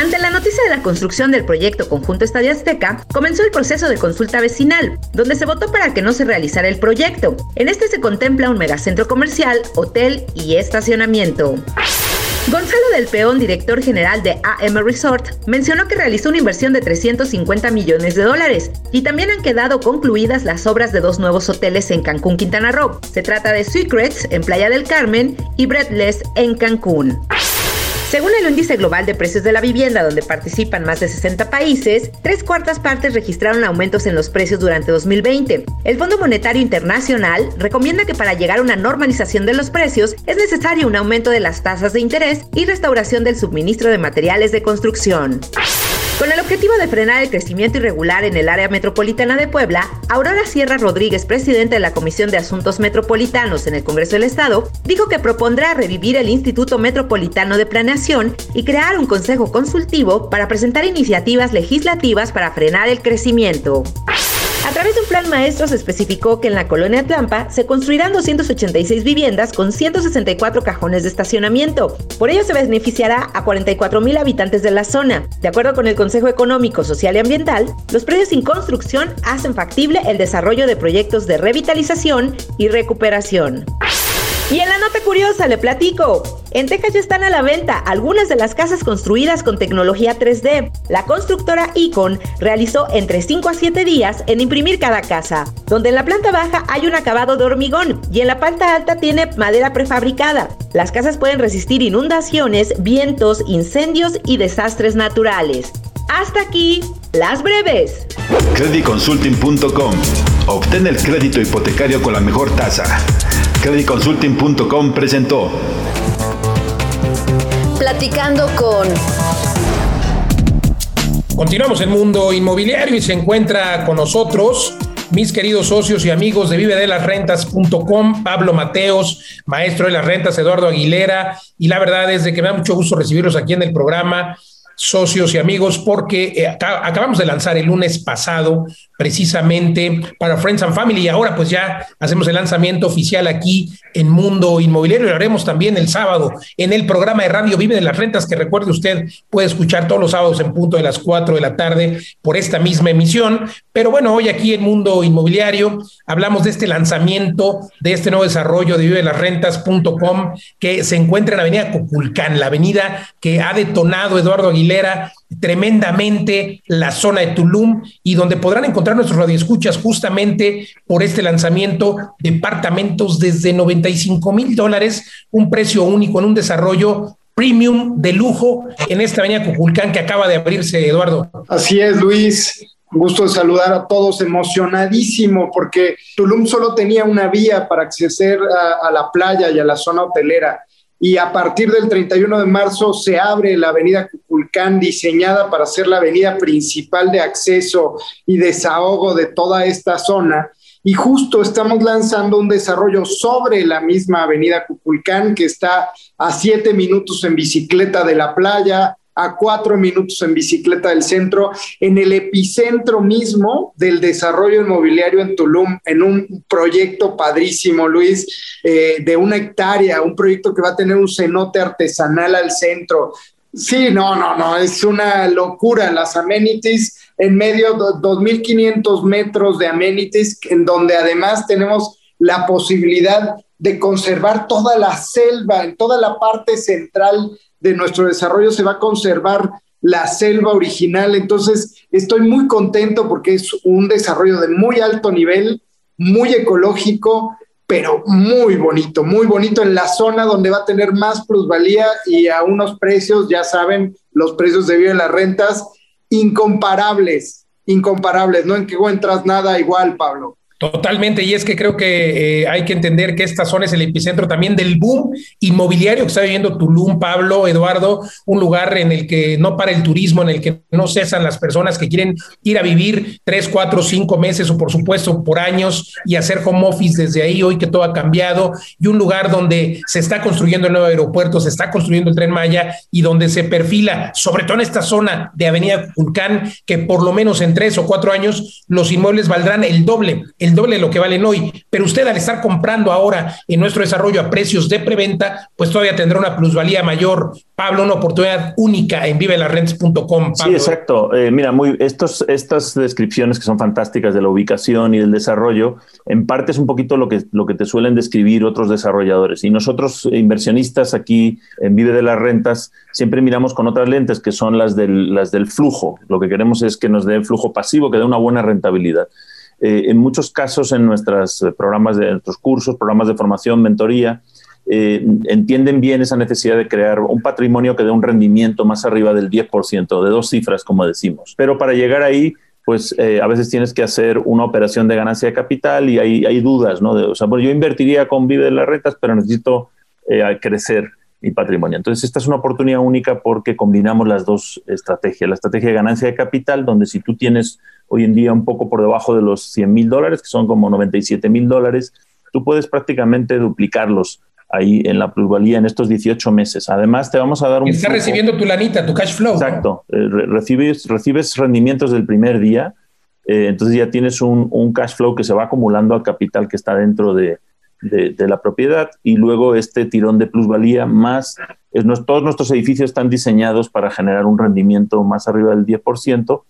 Ante la noticia de la construcción del proyecto Conjunto Estadio Azteca, comenzó el proceso de consulta vecinal, donde se votó para que no se realizara el proyecto. En este se contempla un megacentro comercial, hotel y estacionamiento. Gonzalo del Peón, director general de AM Resort, mencionó que realizó una inversión de 350 millones de dólares y también han quedado concluidas las obras de dos nuevos hoteles en Cancún, Quintana Roo. Se trata de Secrets en Playa del Carmen y Breathless en Cancún. Según el índice global de precios de la vivienda, donde participan más de 60 países, tres cuartas partes registraron aumentos en los precios durante 2020. El Fondo Monetario Internacional recomienda que para llegar a una normalización de los precios es necesario un aumento de las tasas de interés y restauración del suministro de materiales de construcción. Con el objetivo de frenar el crecimiento irregular en el área metropolitana de Puebla, Aurora Sierra Rodríguez, presidente de la Comisión de Asuntos Metropolitanos en el Congreso del Estado, dijo que propondrá revivir el Instituto Metropolitano de Planeación y crear un consejo consultivo para presentar iniciativas legislativas para frenar el crecimiento. A través de un plan maestro se especificó que en la colonia Tlampa se construirán 286 viviendas con 164 cajones de estacionamiento. Por ello se beneficiará a 44 mil habitantes de la zona. De acuerdo con el Consejo Económico, Social y Ambiental, los predios sin construcción hacen factible el desarrollo de proyectos de revitalización y recuperación. Y en la nota curiosa le platico. En Texas ya están a la venta algunas de las casas construidas con tecnología 3D. La constructora Icon realizó entre 5 a 7 días en imprimir cada casa, donde en la planta baja hay un acabado de hormigón y en la planta alta tiene madera prefabricada. Las casas pueden resistir inundaciones, vientos, incendios y desastres naturales. Hasta aquí, las breves. Creditconsulting.com. Obtén el crédito hipotecario con la mejor tasa. Creditconsulting.com presentó. Platicando con... Continuamos en Mundo Inmobiliario y se encuentra con nosotros mis queridos socios y amigos de vivedelasrentas.com, Pablo Mateos, maestro de las rentas, Eduardo Aguilera, y la verdad es de que me da mucho gusto recibirlos aquí en el programa socios y amigos, porque eh, acabamos de lanzar el lunes pasado precisamente para Friends and Family y ahora pues ya hacemos el lanzamiento oficial aquí en Mundo Inmobiliario lo haremos también el sábado en el programa de Radio Vive de las Rentas que recuerde usted puede escuchar todos los sábados en punto de las 4 de la tarde por esta misma emisión. Pero bueno, hoy aquí en Mundo Inmobiliario hablamos de este lanzamiento, de este nuevo desarrollo de vive las rentas.com que se encuentra en la avenida Coculcán, la avenida que ha detonado Eduardo Aguilar tremendamente la zona de Tulum y donde podrán encontrar nuestros radioescuchas justamente por este lanzamiento departamentos desde 95 mil dólares, un precio único en un desarrollo premium de lujo en esta avenida Cuculcán que acaba de abrirse, Eduardo. Así es, Luis. gusto de saludar a todos, emocionadísimo porque Tulum solo tenía una vía para acceder a, la playa y a la zona hotelera. Y a partir del 31 de marzo se abre la avenida Cuculcán, diseñada para ser la avenida principal de acceso y desahogo de toda esta zona. Y justo estamos lanzando un desarrollo sobre la misma avenida Cuculcán, que está a siete minutos en bicicleta de la playa, a cuatro minutos en bicicleta del centro, en el epicentro mismo del desarrollo inmobiliario en Tulum, en un proyecto padrísimo, Luis, eh, de una hectárea, un proyecto que va a tener un cenote artesanal al centro. Sí, no, no, no, es una locura las amenities en medio de 2.500 metros de amenities, en donde además tenemos la posibilidad de conservar toda la selva, en toda la parte central de nuestro desarrollo se va a conservar la selva original. Entonces, estoy muy contento porque es un desarrollo de muy alto nivel, muy ecológico, pero muy bonito, muy bonito en la zona donde va a tener más plusvalía y a unos precios, ya saben, los precios de vida de las rentas, incomparables, incomparables. No encuentras nada igual, Pablo. Totalmente, y es que creo que eh, hay que entender que esta zona es el epicentro también del boom inmobiliario que está viviendo Tulum, Pablo, Eduardo, un lugar en el que no para el turismo, en el que no cesan las personas que quieren ir a vivir tres, cuatro, cinco meses o por supuesto por años y hacer home office desde ahí, hoy que todo ha cambiado, y un lugar donde se está construyendo el nuevo aeropuerto, se está construyendo el tren Maya y donde se perfila, sobre todo en esta zona de Avenida Vulcán, que por lo menos en tres o cuatro años los inmuebles valdrán el doble. El doble de lo que valen hoy. Pero usted al estar comprando ahora en nuestro desarrollo a precios de preventa, pues todavía tendrá una plusvalía mayor. Pablo, una oportunidad única en vivelarrents.com. Sí, exacto. Eh, mira, muy, estos, estas descripciones que son fantásticas de la ubicación y del desarrollo, en parte es un poquito lo que, lo que te suelen describir otros desarrolladores. Y nosotros, inversionistas aquí en Vive de las Rentas, siempre miramos con otras lentes que son las del, las del flujo. Lo que queremos es que nos dé flujo pasivo, que dé una buena rentabilidad. Eh, en muchos casos en nuestros eh, programas de nuestros cursos, programas de formación, mentoría, eh, entienden bien esa necesidad de crear un patrimonio que dé un rendimiento más arriba del 10%, de dos cifras, como decimos. Pero para llegar ahí, pues a veces tienes que hacer una operación de ganancia de capital y hay, hay dudas, ¿no? o sea, bueno, yo invertiría con Vive de las Rentas, pero necesito crecer mi patrimonio. Entonces, esta es una oportunidad única porque combinamos las dos estrategias. La estrategia de ganancia de capital, donde si tú tienes hoy en día un poco por debajo de los 100 mil dólares, que son como 97 mil dólares, tú puedes prácticamente duplicarlos ahí en la plusvalía en estos 18 meses. Además, te vamos a dar un... Estás recibiendo tu lanita, tu cash flow. Exacto. Eh, recibes, recibes rendimientos del primer día, eh, entonces ya tienes un, un, cash flow que se va acumulando al capital que está dentro de, de, la propiedad y luego este tirón de plusvalía más... Todos nuestros edificios están diseñados para generar un rendimiento más arriba del 10%,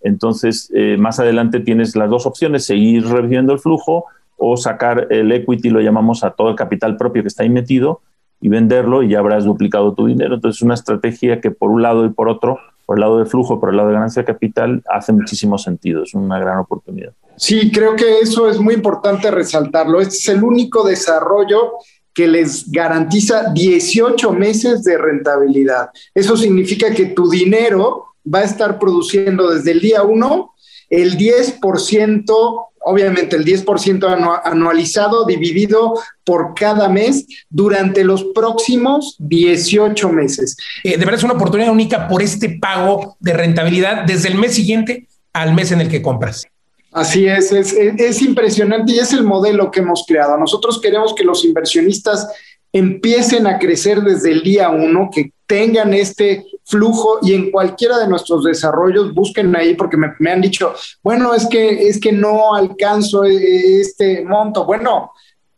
entonces, eh, más adelante tienes las dos opciones, seguir reviviendo el flujo o sacar el equity, lo llamamos a todo el capital propio que está ahí metido y venderlo y ya habrás duplicado tu dinero. Entonces, es una estrategia que por un lado y por otro, por el lado de flujo, por el lado de ganancia de capital, hace muchísimo sentido. Es una gran oportunidad. Sí, creo que eso es muy importante resaltarlo. Este es el único desarrollo que les garantiza 18 meses de rentabilidad. Eso significa que tu dinero va a estar produciendo desde el día 1 el 10%, obviamente el 10% anualizado dividido por cada mes durante los próximos 18 meses. Eh, de verdad es una oportunidad única por este pago de rentabilidad desde el mes siguiente al mes en el que compras. Así es, es, es impresionante y es el modelo que hemos creado. Nosotros queremos que los inversionistas empiecen a crecer desde el día uno, que tengan este flujo y en cualquiera de nuestros desarrollos busquen ahí porque me, han dicho, bueno, es que, es que no alcanzo e, este monto. Bueno,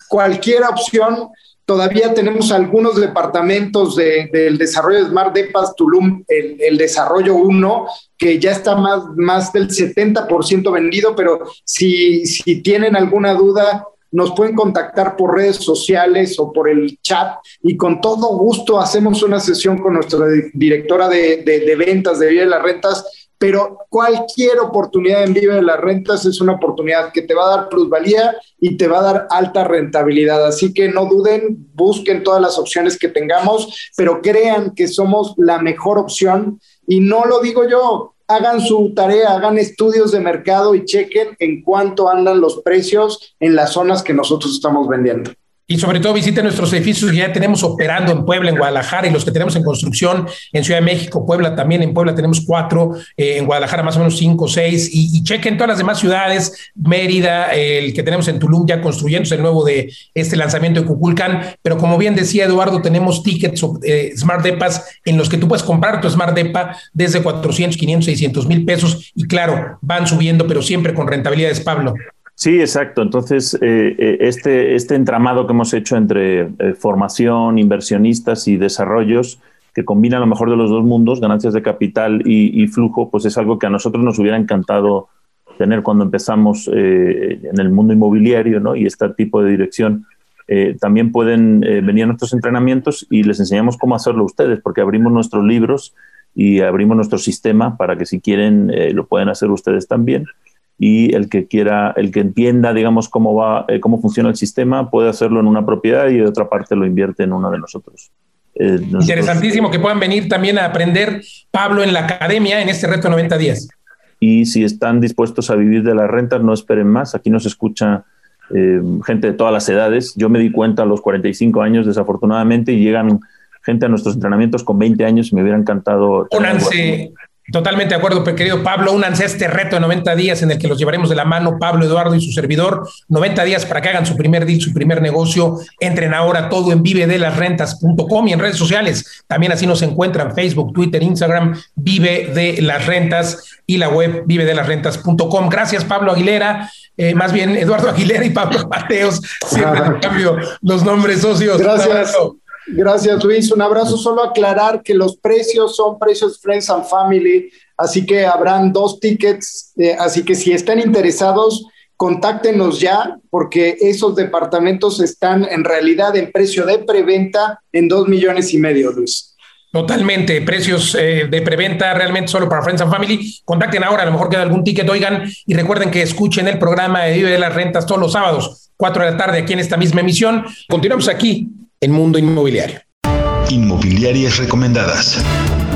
cualquier opción, todavía tenemos algunos departamentos del desarrollo de Smart Depas Tulum, el, el desarrollo 1, que ya está más, más del 70% vendido, pero si, si tienen alguna duda, nos pueden contactar por redes sociales o por el chat y con todo gusto hacemos una sesión con nuestra directora de, ventas de Vive de las Rentas, pero cualquier oportunidad en Vive de las Rentas es una oportunidad que te va a dar plusvalía y te va a dar alta rentabilidad. Así que no duden, busquen todas las opciones que tengamos, pero crean que somos la mejor opción y no lo digo yo, hagan su tarea, hagan estudios de mercado y chequen en cuánto andan los precios en las zonas que nosotros estamos vendiendo. Y sobre todo visiten nuestros edificios que ya tenemos operando en Puebla, en Guadalajara y los que tenemos en construcción en Ciudad de México, Puebla también. En Puebla tenemos cuatro, eh, en Guadalajara más o menos cinco, seis. Y, chequen todas las demás ciudades, Mérida, el que tenemos en Tulum ya construyéndose el nuevo de este lanzamiento de Cuculcán. Pero como bien decía Eduardo, tenemos tickets eh, Smart Depas en los que tú puedes comprar tu Smart Depa desde 400, 500, 600 mil pesos. Y claro, van subiendo, pero siempre con rentabilidades, Pablo. Sí, exacto. Entonces, eh, eh, este, este entramado que hemos hecho entre eh, formación, inversionistas y desarrollos, que combina lo mejor de los dos mundos, ganancias de capital y, flujo, pues es algo que a nosotros nos hubiera encantado tener cuando empezamos en el mundo inmobiliario ¿no? y este tipo de dirección. también pueden venir a nuestros entrenamientos y les enseñamos cómo hacerlo ustedes, porque abrimos nuestros libros y abrimos nuestro sistema para que si quieren lo pueden hacer ustedes también y el que quiera, el que entienda, digamos, cómo va, eh, cómo funciona el sistema, puede hacerlo en una propiedad y de otra parte lo invierte en uno de nosotros. Eh, Interesantísimo que puedan venir también a aprender, Pablo, en la academia en este reto 90 días. Y si están dispuestos a vivir de las rentas, no esperen más. Aquí nos escucha eh, gente de todas las edades. Yo me di cuenta a los 45 años, desafortunadamente, y llegan gente a nuestros entrenamientos con 20 años y me hubiera encantado. Únanse, Totalmente de acuerdo, querido Pablo. Únanse a este reto de 90 días en el que los llevaremos de la mano Pablo, Eduardo y su servidor. 90 días para que hagan su primer deal, su primer negocio. Entren ahora todo en vivedelasrentas.com y en redes sociales. También así nos encuentran Facebook, Twitter, Instagram, Vive de las Rentas y la web vivedelasrentas.com. Gracias, Pablo Aguilera. Eh, más bien Eduardo Aguilera y Pablo Mateos. Siempre cambio los nombres socios. Gracias. Gracias, Luis. Un abrazo. Solo aclarar que los precios son precios Friends and Family, así que habrán dos tickets. Eh, así que si están interesados, contáctenos ya, porque esos departamentos están en realidad en precio de preventa en dos millones y medio, Luis. Totalmente, precios eh, de preventa realmente solo para Friends and Family. Contacten ahora, a lo mejor queda algún ticket, oigan, y recuerden que escuchen el programa de Vive de las Rentas todos los sábados, 4 de la tarde, aquí en esta misma emisión. Continuamos aquí en Mundo Inmobiliario. Inmobiliarias recomendadas.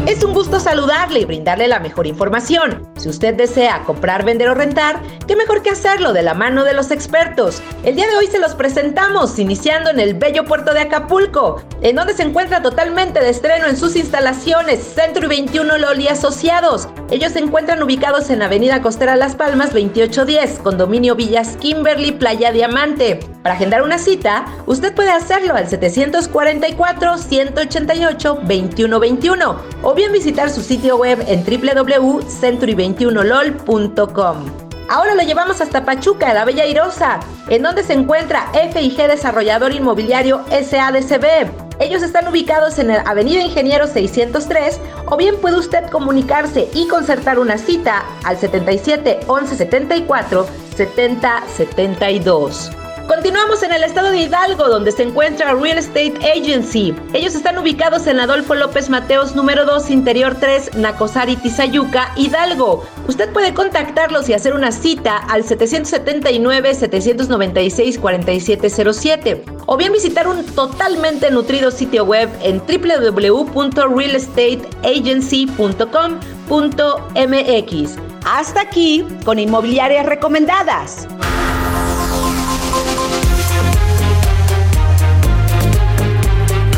Es un gusto saludarle y brindarle la mejor información. Si usted desea comprar, vender o rentar, qué mejor que hacerlo de la mano de los expertos. El día de hoy se los presentamos iniciando en el bello puerto de Acapulco, en donde se encuentra totalmente de estreno en sus instalaciones Centro 21 Loli Asociados. Ellos se encuentran ubicados en Avenida Costera Las Palmas 2810, condominio Villas Kimberly, Playa Diamante. Para agendar una cita, usted puede hacerlo al 744 188 2121 o bien visitar su sitio web en www.century21lol.com. Ahora lo llevamos hasta Pachuca, la Bella Irosa, en donde se encuentra FIG Desarrollador Inmobiliario SADCB. Ellos están ubicados en la Avenida Ingeniero 603 o bien puede usted comunicarse y concertar una cita al 77 11 74 70 72. Continuamos en el estado de Hidalgo, donde se encuentra Real Estate Agency. Ellos están ubicados en Adolfo López Mateos, número 2, Interior 3, Nacosari, Tizayuca, Hidalgo. Usted puede contactarlos y hacer una cita al 779-796-4707 o bien visitar un totalmente nutrido sitio web en www.realestateagency.com.mx. Hasta aquí con inmobiliarias recomendadas.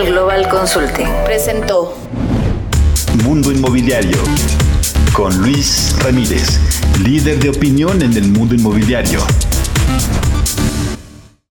Capital Global Consulting presentó Mundo Inmobiliario con Luis Ramírez, líder de opinión en el mundo inmobiliario.